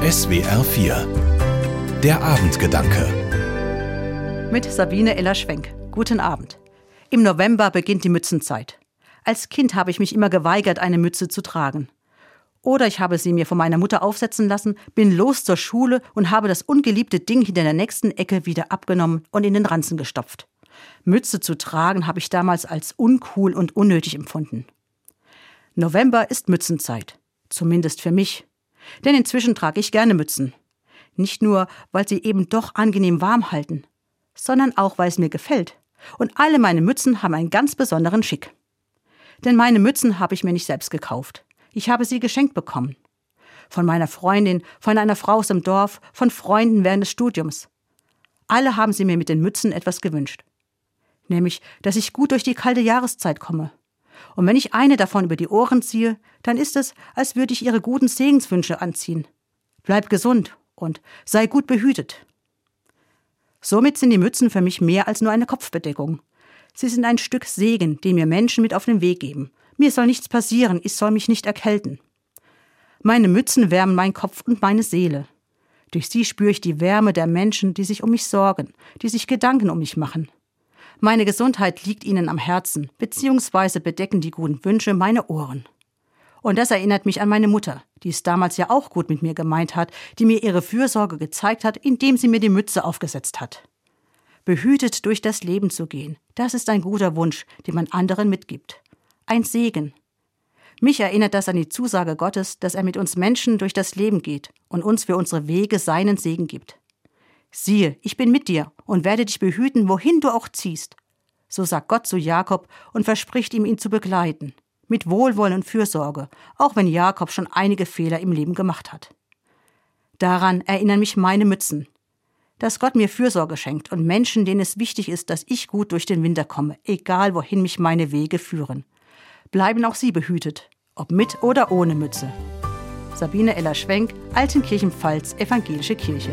SWR 4 Der Abendgedanke Mit Sabine Eller-Schwenk. Guten Abend. Im November beginnt die Mützenzeit. Als Kind habe ich mich immer geweigert, eine Mütze zu tragen. Oder ich habe sie mir von meiner Mutter aufsetzen lassen, bin los zur Schule und habe das ungeliebte Ding hinter der nächsten Ecke wieder abgenommen und in den Ranzen gestopft. Mütze zu tragen habe ich damals als uncool und unnötig empfunden. November ist Mützenzeit. Zumindest für mich. Denn inzwischen trage ich gerne Mützen. Nicht nur, weil sie eben doch angenehm warm halten, sondern auch, weil es mir gefällt. Und alle meine Mützen haben einen ganz besonderen Schick. Denn meine Mützen habe ich mir nicht selbst gekauft. Ich habe sie geschenkt bekommen. Von meiner Freundin, von einer Frau aus dem Dorf, von Freunden während des Studiums. Alle haben sie mir mit den Mützen etwas gewünscht. Nämlich, dass ich gut durch die kalte Jahreszeit komme. Und wenn ich eine davon über die Ohren ziehe, dann ist es, als würde ich ihre guten Segenswünsche anziehen. Bleib gesund und sei gut behütet. Somit sind die Mützen für mich mehr als nur eine Kopfbedeckung. Sie sind ein Stück Segen, den mir Menschen mit auf den Weg geben. Mir soll nichts passieren, ich soll mich nicht erkälten. Meine Mützen wärmen meinen Kopf und meine Seele. Durch sie spüre ich die Wärme der Menschen, die sich um mich sorgen, die sich Gedanken um mich machen. Meine Gesundheit liegt ihnen am Herzen, beziehungsweise bedecken die guten Wünsche meine Ohren. Und das erinnert mich an meine Mutter, die es damals ja auch gut mit mir gemeint hat, die mir ihre Fürsorge gezeigt hat, indem sie mir die Mütze aufgesetzt hat. Behütet durch das Leben zu gehen, das ist ein guter Wunsch, den man anderen mitgibt. Ein Segen. Mich erinnert das an die Zusage Gottes, dass er mit uns Menschen durch das Leben geht und uns für unsere Wege seinen Segen gibt. Siehe, ich bin mit dir und werde dich behüten, wohin du auch ziehst. So sagt Gott zu Jakob und verspricht ihm, ihn zu begleiten. Mit Wohlwollen und Fürsorge, auch wenn Jakob schon einige Fehler im Leben gemacht hat. Daran erinnern mich meine Mützen. Dass Gott mir Fürsorge schenkt und Menschen, denen es wichtig ist, dass ich gut durch den Winter komme, egal wohin mich meine Wege führen. Bleiben auch sie behütet, ob mit oder ohne Mütze. Sabine Eller-Schwenk, Altenkirchen-Pfalz, Evangelische Kirche.